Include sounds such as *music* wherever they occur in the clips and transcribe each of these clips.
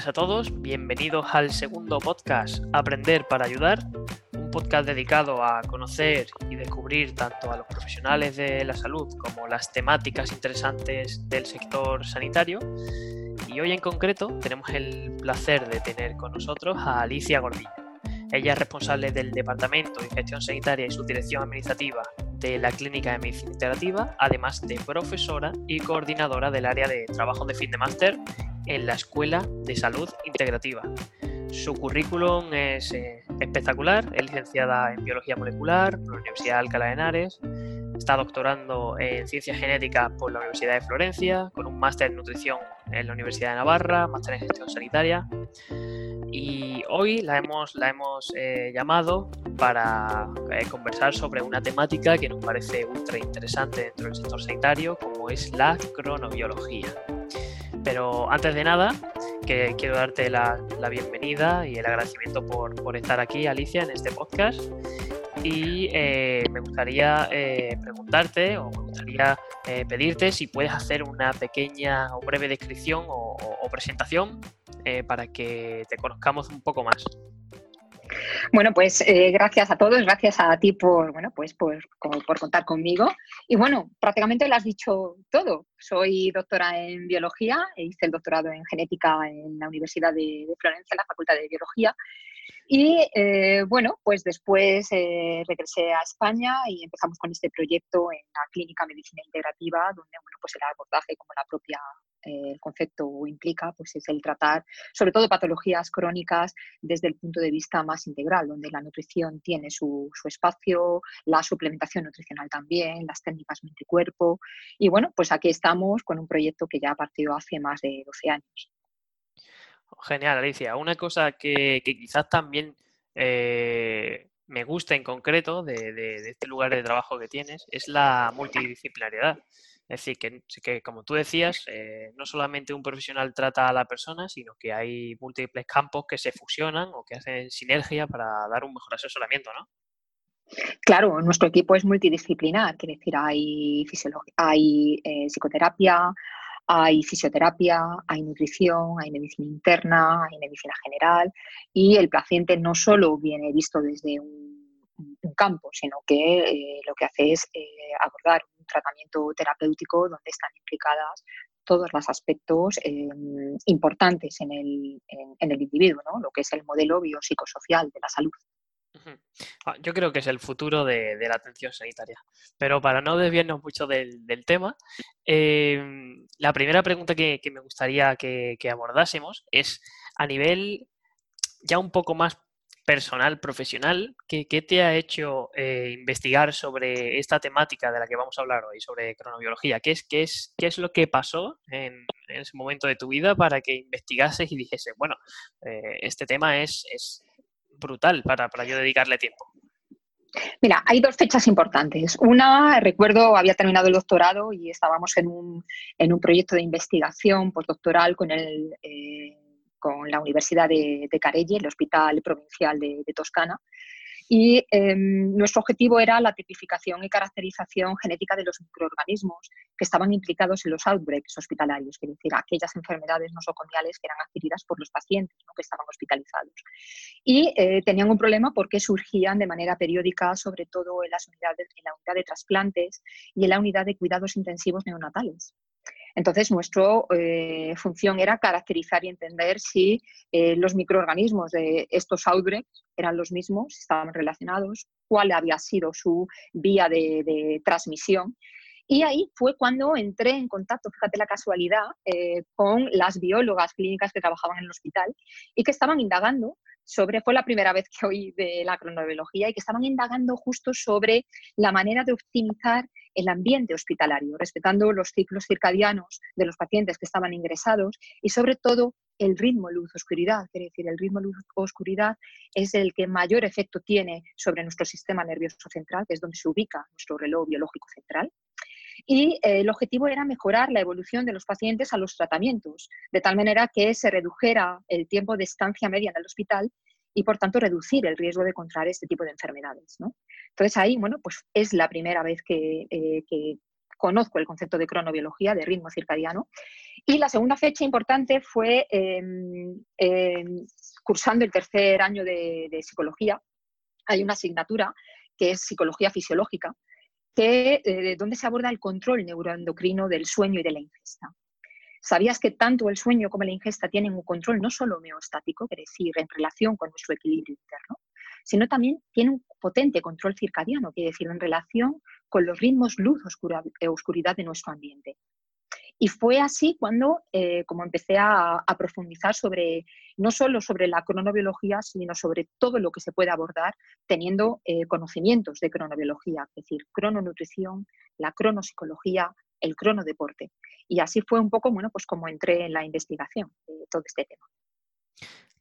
tardes a todos, bienvenidos al segundo podcast Aprender para Ayudar, un podcast dedicado a conocer y descubrir tanto a los profesionales de la salud como las temáticas interesantes del sector sanitario. Y hoy en concreto tenemos el placer de tener con nosotros a Alicia Gordillo. Ella es responsable del Departamento de Gestión Sanitaria y su dirección administrativa de la Clínica de Medicina Integrativa, además de profesora y coordinadora del área de trabajo de fin de máster en la Escuela de Salud Integrativa. Su currículum es eh, espectacular, es licenciada en Biología Molecular por la Universidad de Alcalá de Henares, está doctorando en Ciencias Genéticas por la Universidad de Florencia, con un máster en Nutrición en la Universidad de Navarra, máster en Gestión Sanitaria. Y hoy la hemos, eh, llamado para eh, conversar sobre una temática que nos parece ultra interesante dentro del sector sanitario, como es la cronobiología. Pero antes de nada, que quiero darte la, bienvenida y el agradecimiento por, estar aquí, Alicia, en este podcast. Y eh, me gustaría eh, preguntarte o me gustaría eh, pedirte si puedes hacer una pequeña o breve descripción o presentación para que te conozcamos un poco más. Bueno, pues eh, gracias a todos, gracias a ti por, bueno, pues por, contar conmigo. Y bueno, prácticamente lo has dicho todo. Soy doctora en biología, hice el doctorado en genética en la Universidad de, Florencia, en la Facultad de Biología. Y eh, bueno, pues después eh, regresé a España y empezamos con este proyecto en la Clínica Medicina Integrativa, donde bueno, pues el abordaje como la propia el concepto implica pues es el tratar sobre todo patologías crónicas desde el punto de vista más integral, donde la nutrición tiene su, espacio, la suplementación nutricional también, las técnicas mente-cuerpo. Y bueno, pues aquí estamos con un proyecto que ya ha partido hace más de 12 años. Genial, Alicia. Una cosa que, quizás también eh, me gusta en concreto de, de, este lugar de trabajo que tienes es la multidisciplinariedad. Es decir, que, como tú decías, eh, no solamente un profesional trata a la persona, sino que hay múltiples campos que se fusionan o que hacen sinergia para dar un mejor asesoramiento, ¿no? Claro, nuestro equipo es multidisciplinar, quiere decir, hay, hay eh, psicoterapia, hay fisioterapia, hay nutrición, hay medicina interna, hay medicina general y el paciente no solo viene visto desde un campo, sino que eh, lo que hace es eh, abordar un tratamiento terapéutico donde están implicadas todos los aspectos eh, importantes en el, en, el, individuo, ¿no? lo que es el modelo biopsicosocial de la salud. Ah, yo creo que es el futuro de, la atención sanitaria. Pero para no desviarnos mucho del, tema, em, la primera pregunta que, me gustaría que, abordásemos es a nivel ya un poco más personal, profesional, ¿qué, te ha hecho eh, investigar sobre esta temática de la que vamos a hablar hoy, sobre cronobiología? ¿Qué es, qué es, qué es lo que pasó en, ese momento de tu vida para que investigases y dijese, bueno, eh, este tema es, es brutal para, para yo dedicarle tiempo? Mira, hay dos fechas importantes. Una, recuerdo, había terminado el doctorado y estábamos en un, en un proyecto de investigación postdoctoral con el... Eh, con la Universidad de, de Careggi, el Hospital Provincial de, Toscana. Y em, nuestro objetivo era la tipificación y caracterización genética de los microorganismos que estaban implicados en los outbreaks hospitalarios, es decir, aquellas enfermedades nosocomiales que eran adquiridas por los pacientes que estaban hospitalizados. Y eh, tenían un problema porque surgían de manera periódica, sobre todo en, las unidades, en la unidad de trasplantes y en la unidad de cuidados intensivos neonatales. Entonces, nuestra eh, función era caracterizar y entender si eh, los microorganismos de estos outbreaks eran los mismos, estaban relacionados, cuál había sido su vía de, transmisión. Y ahí fue cuando entré en contacto, fíjate la casualidad, eh, con las biólogas clínicas que trabajaban en el hospital y que estaban indagando sobre, fue la primera vez que oí de la cronobiología y que estaban indagando justo sobre la manera de optimizar el ambiente hospitalario, respetando los ciclos circadianos de los pacientes que estaban ingresados y sobre todo el ritmo luz-oscuridad, quiere decir, el ritmo luz-oscuridad es el que mayor efecto tiene sobre nuestro sistema nervioso central, que es donde se ubica nuestro reloj biológico central. Y eh, el objetivo era mejorar la evolución de los pacientes a los tratamientos, de tal manera que se redujera el tiempo de estancia media en el hospital y por tanto reducir el riesgo de contraer este tipo de enfermedades. Entonces ahí, bueno, pues es la primera vez que, eh, conozco el concepto de cronobiología, de ritmo circadiano. Y la segunda fecha importante fue em, em, cursando el tercer año de, psicología. Hay una asignatura que es psicología fisiológica, que, eh, donde se aborda el control neuroendocrino del sueño y de la ingesta. ¿Sabías que tanto el sueño como la ingesta tienen un control no solo homeostático, es decir, en relación con nuestro equilibrio interno, sino también tiene un potente control circadiano, quiere decir, en relación con los ritmos luz-oscuridad de nuestro ambiente. Y fue así cuando, eh, como empecé a, profundizar sobre, no solo sobre la cronobiología, sino sobre todo lo que se puede abordar teniendo eh, conocimientos de cronobiología, es decir, crononutrición, la cronopsicología, el cronodeporte. Y así fue un poco, bueno, pues como entré en la investigación de todo este tema.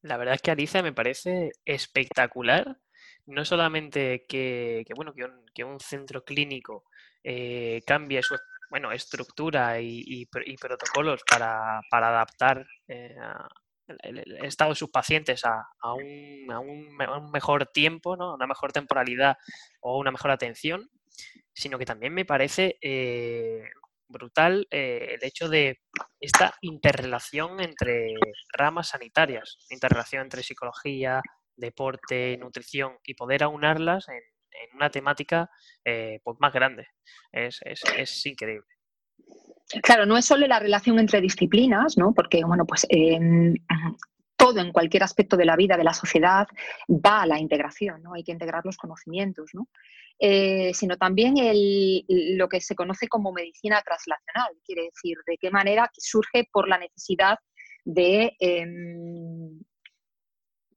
La verdad es que Alicia me parece espectacular. No solamente que, bueno, que un, centro clínico eh, cambie su bueno, estructura y, protocolos para, adaptar eh, el, estado de sus pacientes a, un, mejor tiempo, ¿no? una mejor temporalidad o una mejor atención, sino que también me parece eh, brutal eh, el hecho de esta interrelación entre ramas sanitarias, interrelación entre psicología, deporte, nutrición y poder aunarlas en, una temática eh, pues más grande. Es, increíble. Claro, no es solo la relación entre disciplinas, ¿no? Porque, bueno, pues em, todo en cualquier aspecto de la vida, de la sociedad, va a la integración, ¿no? Hay que integrar los conocimientos, ¿no? Eh, sino también lo que se conoce como medicina translacional, quiere decir, de qué manera surge por la necesidad de em,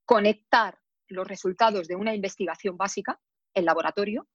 conectar los resultados de una investigación básica en laboratorio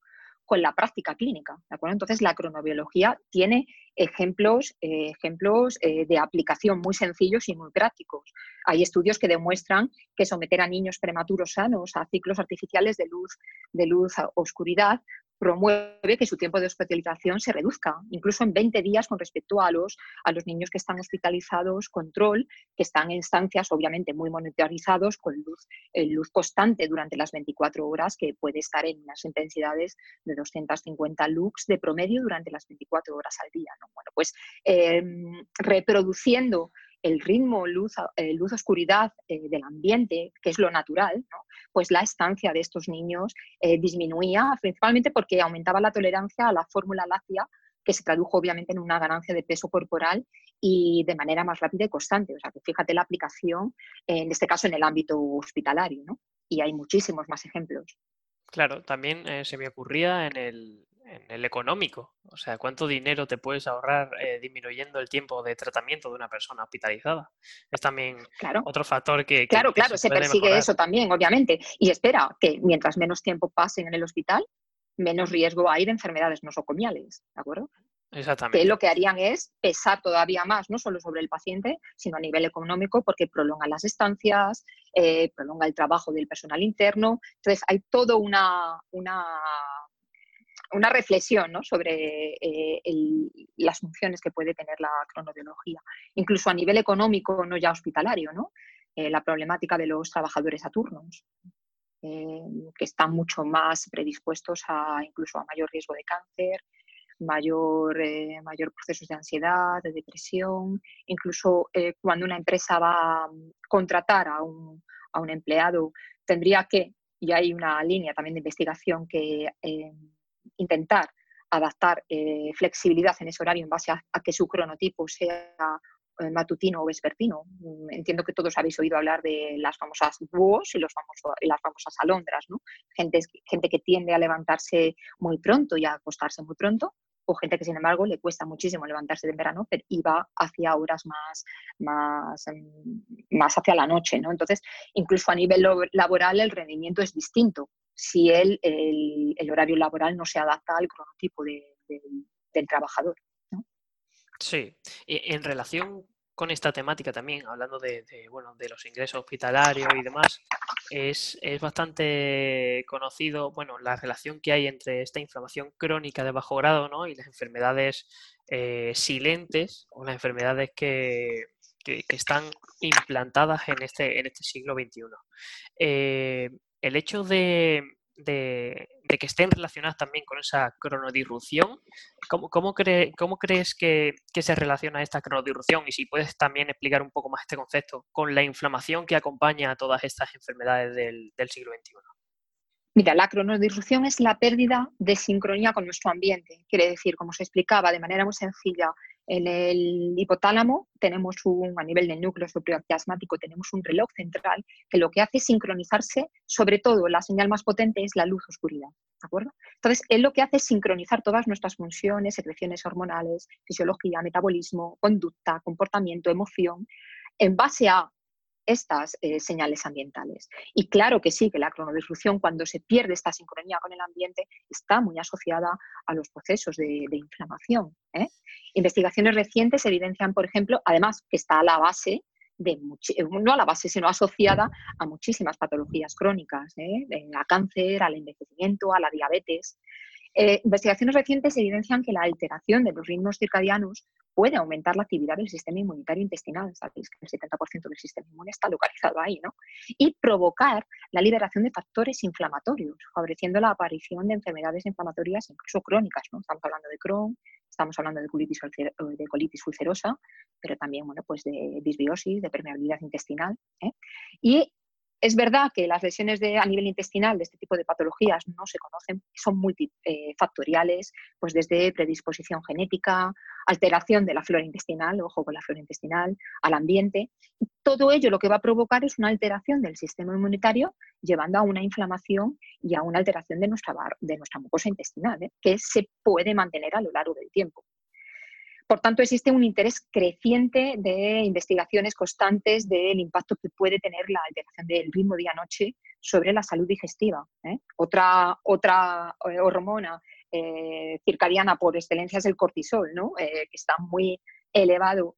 con la práctica clínica. ¿de acuerdo? Entonces, la cronobiología tiene ejemplos, eh, ejemplos eh, de aplicación muy sencillos y muy prácticos. Hay estudios que demuestran que someter a niños prematuros sanos a ciclos artificiales de luz, de luz a oscuridad promueve que su tiempo de hospitalización se reduzca, incluso en 20 días con respecto a los, a los niños que están hospitalizados, control, que están en estancias obviamente muy monitorizados con luz, eh, luz constante durante las 24 horas, que puede estar en unas intensidades de 250 lux de promedio durante las 24 horas al día. Bueno, pues em, reproduciendo el ritmo luz, eh, luz oscuridad eh, del ambiente, que es lo natural, pues la estancia de estos niños eh, disminuía, principalmente porque aumentaba la tolerancia a la fórmula láctea, que se tradujo obviamente en una ganancia de peso corporal y de manera más rápida y constante. O sea, que fíjate la aplicación, en este caso en el ámbito hospitalario, ¿no? Y hay muchísimos más ejemplos. Claro, también se me ocurría en el, en el económico. O sea, ¿cuánto dinero te puedes ahorrar eh, disminuyendo el tiempo de tratamiento de una persona hospitalizada? Es también otro factor que... claro, claro, se, persigue eso también, obviamente. Y espera, que mientras menos tiempo pasen en el hospital, menos riesgo hay de enfermedades nosocomiales, ¿de acuerdo? Exactamente. Que lo que harían es pesar todavía más, no solo sobre el paciente, sino a nivel económico, porque prolonga las estancias, eh, prolonga el trabajo del personal interno. Entonces, hay todo una, una una reflexión sobre eh, las funciones que puede tener la cronobiología, incluso a nivel económico, no ya hospitalario, ¿no? Eh, la problemática de los trabajadores a turnos, eh, que están mucho más predispuestos a incluso a mayor riesgo de cáncer, mayor, mayor procesos de ansiedad, de depresión, incluso cuando una empresa va a contratar a un, a un empleado, tendría que, y hay una línea también de investigación que intentar adaptar eh, flexibilidad en ese horario en base a, que su cronotipo sea eh, matutino o vespertino. Mm, entiendo que todos habéis oído hablar de las famosas búhos y, los famosos, y las famosas alondras, ¿no? Gente, gente que tiende a levantarse muy pronto y a acostarse muy pronto, o gente que sin embargo le cuesta muchísimo levantarse de verano y va hacia horas más, más, mm, más hacia la noche. ¿no? Entonces, incluso a nivel laboral el rendimiento es distinto si el, el, horario laboral no se adapta al cronotipo del trabajador. Sí, en relación con esta temática también, hablando de, bueno, de los ingresos hospitalarios y demás, es, bastante conocido bueno, la relación que hay entre esta inflamación crónica de bajo grado ¿no? y las enfermedades eh, silentes o las enfermedades que, están implantadas en este, en este siglo XXI. El hecho de, que estén relacionadas también con esa cronodirrupción. ¿Cómo, cómo, cómo crees que, se relaciona esta cronodirrupción? Y si puedes también explicar un poco más este concepto con la inflamación que acompaña a todas estas enfermedades del, del siglo XXI. Mira, la cronodirrupción es la pérdida de sincronía con nuestro ambiente. Quiere decir, como se explicaba de manera muy sencilla, en el hipotálamo tenemos un, a nivel del núcleo supraquiasmático, tenemos un reloj central que lo que hace es sincronizarse, sobre todo la señal más potente es la luz-oscuridad. ¿De acuerdo? Entonces, él lo que hace es sincronizar todas nuestras funciones, secreciones hormonales, fisiología, metabolismo, conducta, comportamiento, emoción, en base a estas eh, señales ambientales. Y claro que sí, que la cronodisrupción, cuando se pierde esta sincronía con el ambiente, está muy asociada a los procesos de, inflamación. ¿eh? Investigaciones recientes evidencian, por ejemplo, además que está a la base de eh, no a la base, sino asociada a muchísimas patologías crónicas, a cáncer, al envejecimiento, a la diabetes. investigaciones recientes evidencian que la alteración de los ritmos circadianos puede aumentar la actividad del sistema inmunitario intestinal, sabéis que el 70% del sistema inmune está localizado ahí, ¿no? Y provocar la liberación de factores inflamatorios, favoreciendo la aparición de enfermedades inflamatorias incluso crónicas, ¿no? Estamos hablando de Crohn, estamos hablando de colitis, de colitis ulcerosa, pero también, bueno, pues de disbiosis, de permeabilidad intestinal. ¿eh? Y es verdad que las lesiones de, a nivel intestinal de este tipo de patologías no se conocen, son multifactoriales, pues desde predisposición genética, alteración de la flora intestinal, ojo con la flora intestinal, al ambiente. Todo ello lo que va a provocar es una alteración del sistema inmunitario, llevando a una inflamación y a una alteración de nuestra, de nuestra mucosa intestinal, ¿eh? que se puede mantener a lo largo del tiempo. Por tanto, existe un interés creciente de investigaciones constantes del impacto que puede tener la alteración del ritmo día-noche sobre la salud digestiva. ¿eh? Otra, otra eh, hormona eh, circadiana por excelencia es el cortisol, ¿no? que está muy elevado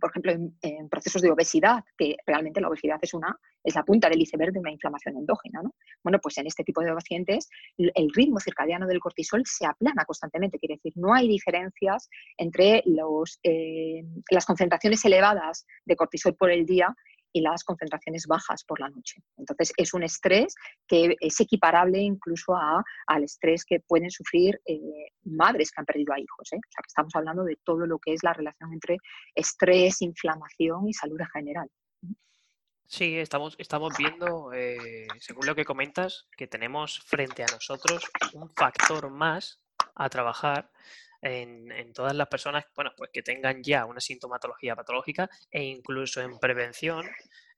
por ejemplo, en, procesos de obesidad, que realmente la obesidad es, una, es la punta del iceberg de una inflamación endógena. ¿no? Bueno, pues en este tipo de pacientes el ritmo circadiano del cortisol se aplana constantemente, quiere decir, no hay diferencias entre los, eh, las concentraciones elevadas de cortisol por el día y las concentraciones bajas por la noche. Entonces, es un estrés que es equiparable incluso a, al estrés que pueden sufrir eh, madres que han perdido a hijos. ¿eh? O sea, que estamos hablando de todo lo que es la relación entre estrés, inflamación y salud en general. Sí, estamos, estamos viendo, eh, según lo que comentas, que tenemos frente a nosotros un factor más a trabajar en, todas las personas bueno, pues que tengan ya una sintomatología patológica e incluso en prevención.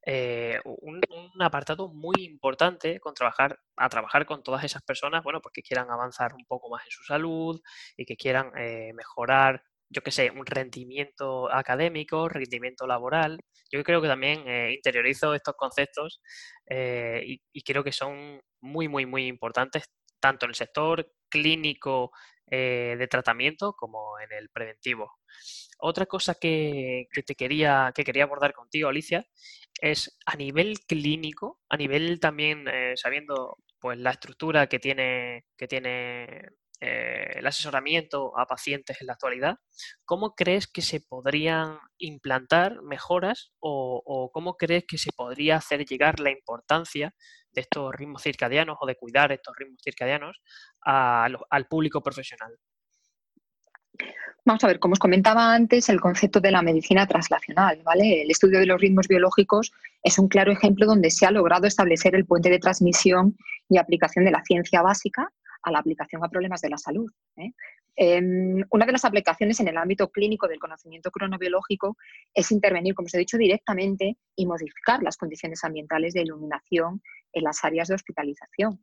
Eh, un, apartado muy importante con trabajar, a trabajar con todas esas personas bueno, pues que quieran avanzar un poco más en su salud y que quieran eh, mejorar yo qué sé, un rendimiento académico, rendimiento laboral. Yo creo que también eh, interiorizo estos conceptos y, y, creo que son muy, muy, muy importantes tanto en el sector clínico eh, de tratamiento como en el preventivo. Otra cosa que, te quería, que quería abordar contigo, Alicia, es a nivel clínico, a nivel también eh, sabiendo pues la estructura que tiene, que tiene eh, el asesoramiento a pacientes en la actualidad, ¿cómo crees que se podrían implantar mejoras o, cómo crees que se podría hacer llegar la importancia de estos ritmos circadianos o de cuidar estos ritmos circadianos al público profesional? Vamos a ver, como os comentaba antes, el concepto de la medicina translacional, ¿vale? El estudio de los ritmos biológicos es un claro ejemplo donde se ha logrado establecer el puente de transmisión y aplicación de la ciencia básica a la aplicación a problemas de la salud. ¿eh? Em, una de las aplicaciones en el ámbito clínico del conocimiento cronobiológico es intervenir, como os he dicho, directamente y modificar las condiciones ambientales de iluminación en las áreas de hospitalización.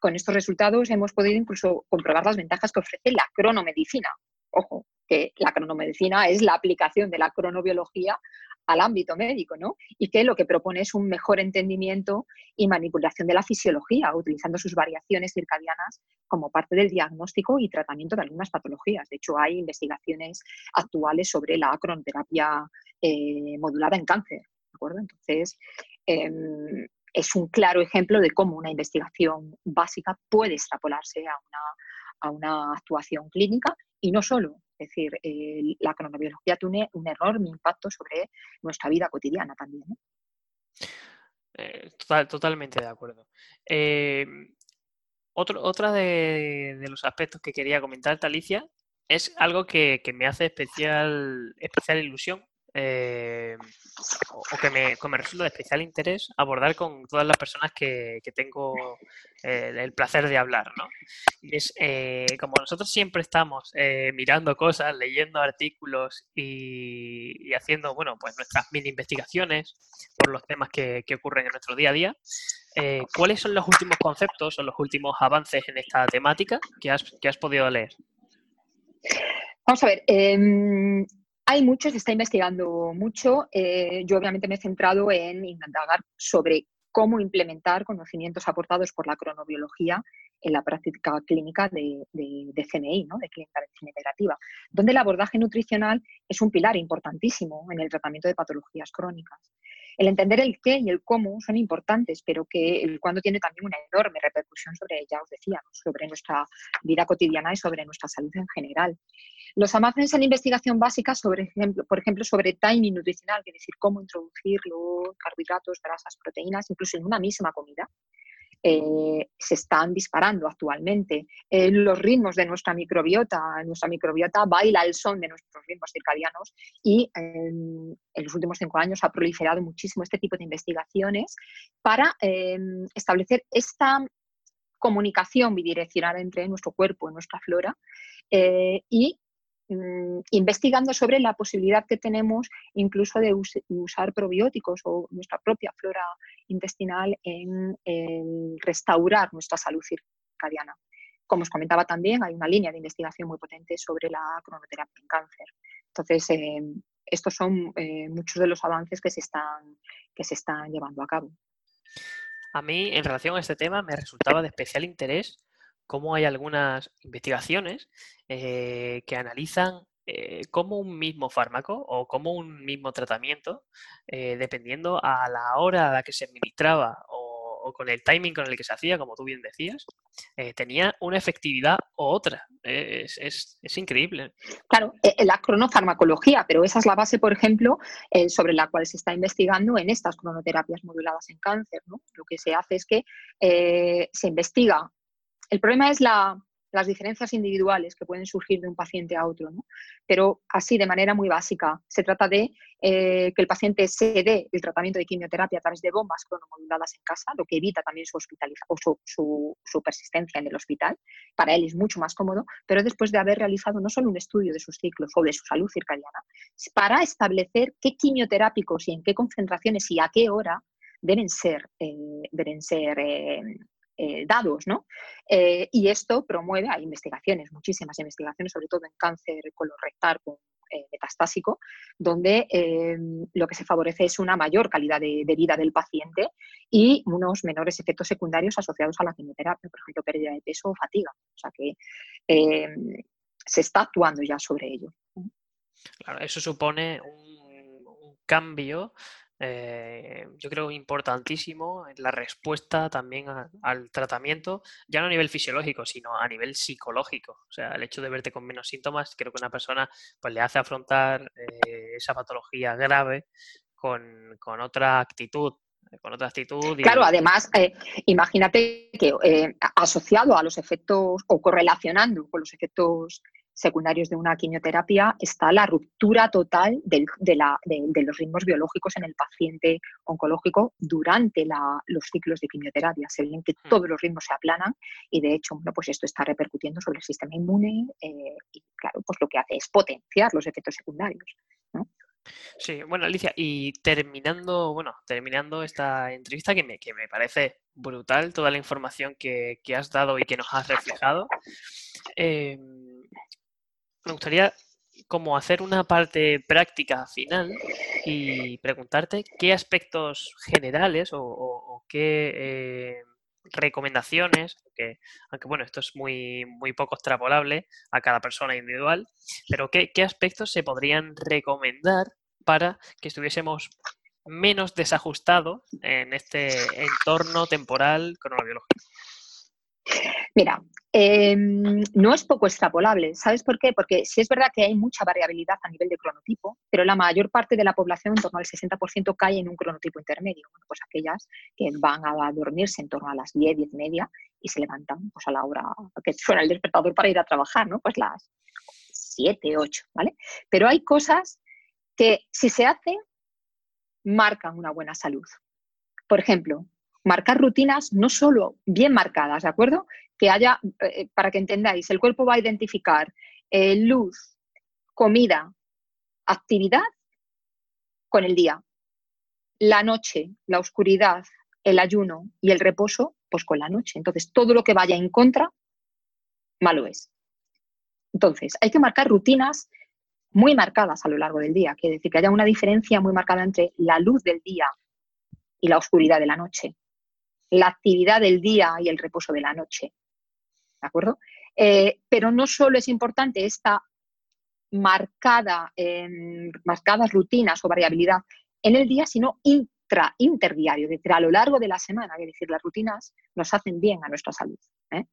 Con estos resultados hemos podido incluso comprobar las ventajas que ofrece la cronomedicina. Ojo, que la cronomedicina es la aplicación de la cronobiología al ámbito médico, ¿no? Y que lo que propone es un mejor entendimiento y manipulación de la fisiología, utilizando sus variaciones circadianas como parte del diagnóstico y tratamiento de algunas patologías. De hecho, hay investigaciones actuales sobre la cronoterapia eh, modulada en cáncer. Entonces, em, es un claro ejemplo de cómo una investigación básica puede extrapolarse a una, a una actuación clínica y no solo, es decir, la cronobiología tiene un enorme impacto sobre nuestra vida cotidiana también. Eh, total, totalmente de acuerdo. Eh, otro, otra de, los aspectos que quería comentar, Alicia, es algo que, me hace especial, especial ilusión eh, o, que me, resulta de especial interés abordar con todas las personas que, tengo eh, el placer de hablar, ¿no? Y es, eh, como nosotros siempre estamos mirando cosas, leyendo artículos y, haciendo, bueno, pues nuestras mini investigaciones por los temas que, ocurren en nuestro día a día, ¿cuáles son los últimos conceptos o los últimos avances en esta temática que has, que has podido leer? Vamos a ver, em, hay muchos, se está investigando mucho. Eh, yo obviamente me he centrado en indagar sobre cómo implementar conocimientos aportados por la cronobiología en la práctica clínica de, CNI, ¿no? de clínica integrativa, donde el abordaje nutricional es un pilar importantísimo en el tratamiento de patologías crónicas. El entender el qué y el cómo son importantes, pero que el cuándo tiene también una enorme repercusión sobre, ya os decía, sobre nuestra vida cotidiana y sobre nuestra salud en general. Los avances en investigación básica, sobre ejemplo, por ejemplo, sobre timing nutricional, es decir, cómo introducir los carbohidratos, grasas, proteínas, incluso en una misma comida, eh, se están disparando actualmente. Eh, los ritmos de nuestra microbiota, nuestra microbiota baila al son de nuestros ritmos circadianos y en los últimos cinco años ha proliferado muchísimo este tipo de investigaciones para eh, establecer esta comunicación bidireccional entre nuestro cuerpo y nuestra flora y Mm, investigando sobre la posibilidad que tenemos incluso de usar probióticos o nuestra propia flora intestinal en, restaurar nuestra salud circadiana. Como os comentaba también, hay una línea de investigación muy potente sobre la cronoterapia en cáncer. Entonces, eh, estos son eh, muchos de los avances que se, están, que se están llevando a cabo. A mí, en relación a este tema, me resultaba de especial interés cómo hay algunas investigaciones eh, que analizan eh, cómo un mismo fármaco o cómo un mismo tratamiento, eh, dependiendo a la hora a la que se administraba o, con el timing con el que se hacía, como tú bien decías, tenía una efectividad u otra. Es, es, increíble. Claro, la cronofarmacología, pero esa es la base, por ejemplo, sobre la cual se está investigando en estas cronoterapias moduladas en cáncer. Lo que se hace es que se investiga el problema es las diferencias individuales que pueden surgir de un paciente a otro, pero así de manera muy básica. Se trata de eh, que el paciente se dé el tratamiento de quimioterapia a través de bombas cronomoduladas en casa, lo que evita también su, o su, persistencia en el hospital. Para él es mucho más cómodo, pero después de haber realizado no solo un estudio de sus ciclos o de su salud circadiana, para establecer qué quimioterápicos y en qué concentraciones y a qué hora deben ser, eh, deben ser eh, eh, dados, ¿no? Eh, y esto promueve, hay investigaciones, muchísimas investigaciones, sobre todo en cáncer colorectal con eh, metastásico, donde lo que se favorece es una mayor calidad de, vida del paciente y unos menores efectos secundarios asociados a la quimioterapia, por ejemplo, pérdida de peso o fatiga. O sea que se está actuando ya sobre ello. Claro, eso supone un cambio eh, yo creo importantísimo la respuesta también al tratamiento, ya no a nivel fisiológico, sino a nivel psicológico. O sea, el hecho de verte con menos síntomas, creo que una persona pues, le hace afrontar eh, esa patología grave con, otra actitud. Con otra actitud Claro, además, eh, imagínate que asociado a los efectos o correlacionando con los efectos secundarios de una quimioterapia está la ruptura total de, los ritmos biológicos en el paciente oncológico durante los ciclos de quimioterapia. Se ven que hmm. todos los ritmos se aplanan y de hecho pues esto está repercutiendo sobre el sistema inmune eh, y claro, pues lo que hace es potenciar los efectos secundarios. Sí, bueno, Alicia, y terminando, bueno, terminando esta entrevista que me, que me parece brutal toda la información que, has dado y que nos has reflejado. Eh, me gustaría como hacer una parte práctica final y preguntarte qué aspectos generales o, qué eh, recomendaciones, aunque, aunque, bueno, esto es muy, muy poco extrapolable a cada persona individual, pero qué, qué aspectos se podrían recomendar para que estuviésemos menos desajustados en este entorno temporal cronobiológico. Mira, Em, no es poco extrapolable. ¿Sabes por qué? Porque sí es verdad que hay mucha variabilidad a nivel de cronotipo, pero la mayor parte de la población, en torno al 60%, cae en un cronotipo intermedio. pues aquellas que van a dormirse en torno a las 10, 10 y media y se levantan pues, a la hora que suena el despertador para ir a trabajar, ¿no? Pues las 7, 8, ¿vale? Pero hay cosas que si se hacen, marcan una buena salud. Por ejemplo, marcar rutinas no solo bien marcadas, ¿de acuerdo? Que haya, eh, para que entendáis, el cuerpo va a identificar eh, luz, comida, actividad con el día. La noche, la oscuridad, el ayuno y el reposo, pues con la noche. Entonces, todo lo que vaya en contra, malo es. Entonces, hay que marcar rutinas muy marcadas a lo largo del día, quiere decir que haya una diferencia muy marcada entre la luz del día y la oscuridad de la noche la actividad del día y el reposo de la noche. ¿De acuerdo? Eh, pero no solo es importante esta marcada, marcadas rutinas o variabilidad en el día, sino intra, interdiario, es decir, a lo largo de la semana. Es decir, las rutinas nos hacen bien a nuestra salud. ¿eh?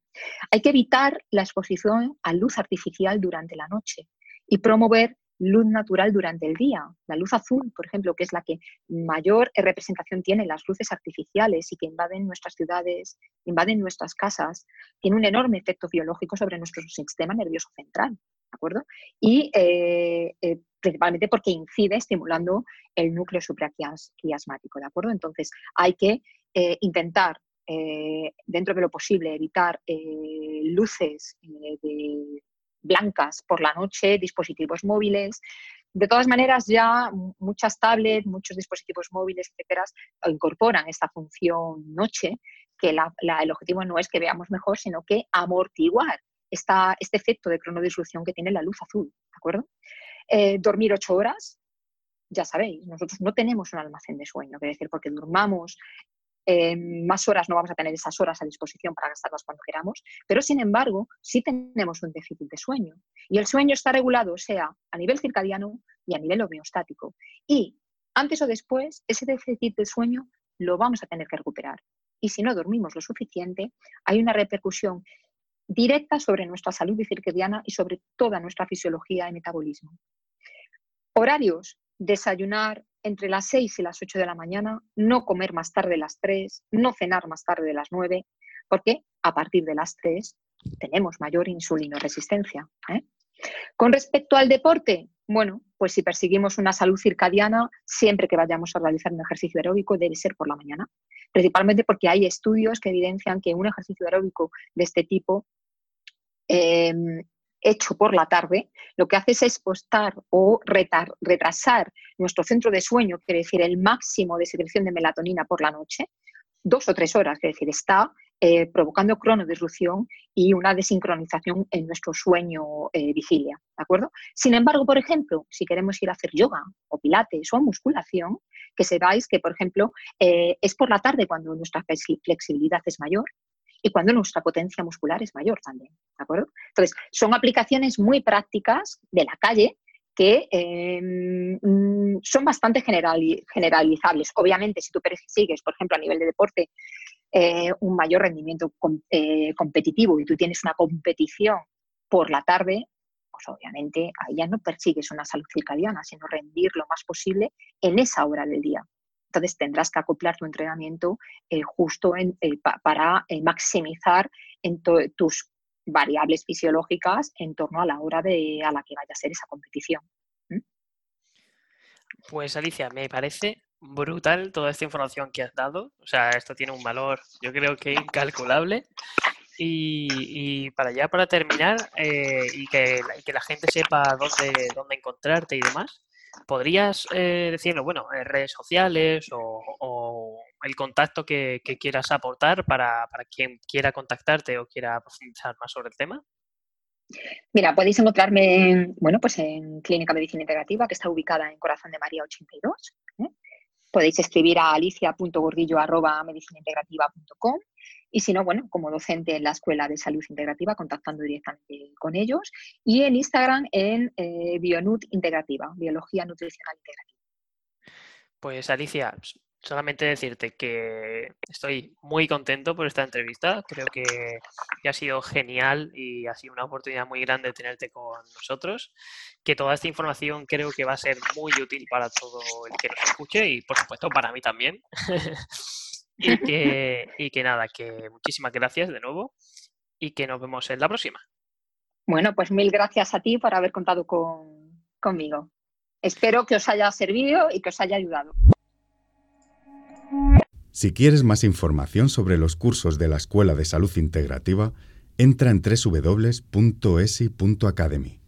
Hay que evitar la exposición a luz artificial durante la noche y promover luz natural durante el día. La luz azul, por ejemplo, que es la que mayor representación tiene las luces artificiales y que invaden nuestras ciudades, invaden nuestras casas, tiene un enorme efecto biológico sobre nuestro sistema nervioso central. ¿De acuerdo? Y eh, eh, principalmente porque incide estimulando el núcleo supraquiasmático. ¿De acuerdo? Entonces, hay que eh, intentar dentro de lo posible, evitar luces de, blancas por la noche, dispositivos móviles. De todas maneras, ya muchas tablets, muchos dispositivos móviles, etcétera, incorporan esta función noche, que el objetivo no es que veamos mejor, sino que amortiguar esta, este efecto de cronodisrupción que tiene la luz azul. ¿De acuerdo? Eh, dormir ocho horas, ya sabéis, nosotros no tenemos un almacén de sueño, es decir, porque durmamos más horas no vamos a tener esas horas a disposición para gastarlas cuando queramos, pero sin embargo sí tenemos un déficit de sueño. Y el sueño está regulado, sea a nivel circadiano y a nivel homeostático. Y antes o después, ese déficit de sueño lo vamos a tener que recuperar. Y si no dormimos lo suficiente, hay una repercusión directa sobre nuestra salud circadiana y sobre toda nuestra fisiología y metabolismo. Horarios, desayunar, entre las 6 y las 8 de la mañana, no comer más tarde de las 3, no cenar más tarde de las 9, porque a partir de las 3 tenemos mayor insulinoresistencia. ¿eh? Con respecto al deporte, bueno, pues si perseguimos una salud circadiana, siempre que vayamos a realizar un ejercicio aeróbico debe ser por la mañana, principalmente porque hay estudios que evidencian que un ejercicio aeróbico de este tipo em, hecho por la tarde, lo que hace es expostar o retrasar nuestro centro de sueño, quiere decir el máximo de secreción de melatonina por la noche, dos o tres horas, quiere decir, está eh, provocando cronodisrupción y una desincronización en nuestro sueño eh, vigilia, ¿de acuerdo? Sin embargo, por ejemplo, si queremos ir a hacer yoga o pilates o musculación, que sepáis que, por ejemplo, eh, es por la tarde cuando nuestra flexibilidad es mayor, y cuando nuestra potencia muscular es mayor también. ¿De acuerdo? Entonces, son aplicaciones muy prácticas de la calle que em, mm, son bastante generalizables. Obviamente, si tú persigues, por ejemplo, a nivel de deporte, eh, un mayor rendimiento eh, competitivo y tú tienes una competición por la tarde, pues obviamente ahí ya no persigues una salud circadiana, sino rendir lo más posible en esa hora del día. Entonces tendrás que acoplar tu entrenamiento eh, justo eh, para eh, maximizar en tus variables fisiológicas en torno a la hora de, a la que vaya a ser esa competición. Pues Alicia, me parece brutal toda esta información que has dado. O sea, esto tiene un valor, yo creo que incalculable. Y, para ya, para terminar, y, que, que, la gente sepa dónde, dónde encontrarte y demás, ¿Podrías eh, decirlo, bueno, en redes sociales o, el contacto que, quieras aportar para, quien quiera contactarte o quiera profundizar más sobre el tema? Nira, podéis encontrarme bueno, pues en Clínica Medicina Integrativa, que está ubicada en Corazón de María 82. ¿eh? Podéis escribir a alicia.gordillo.medicinaintegrativa.com y si no, bueno, como docente en la Escuela de Salud Integrativa, contactando directamente con ellos. Y en Instagram en eh, Bionut Integrativa, Biología Nutricional Integrativa. Pues Alicia, solamente decirte que estoy muy contento por esta entrevista. Creo que, ha sido genial y ha sido una oportunidad muy grande tenerte con nosotros. Que toda esta información creo que va a ser muy útil para todo el que nos escuche y, por supuesto, para mí también. *laughs* y, que, y que nada, que muchísimas gracias de nuevo y que nos vemos en la próxima. Bueno, pues mil gracias a ti por haber contado con, conmigo. Espero que os haya servido y que os haya ayudado. Si quieres más información sobre los cursos de la Escuela de Salud Integrativa, entra en www.esi.academy.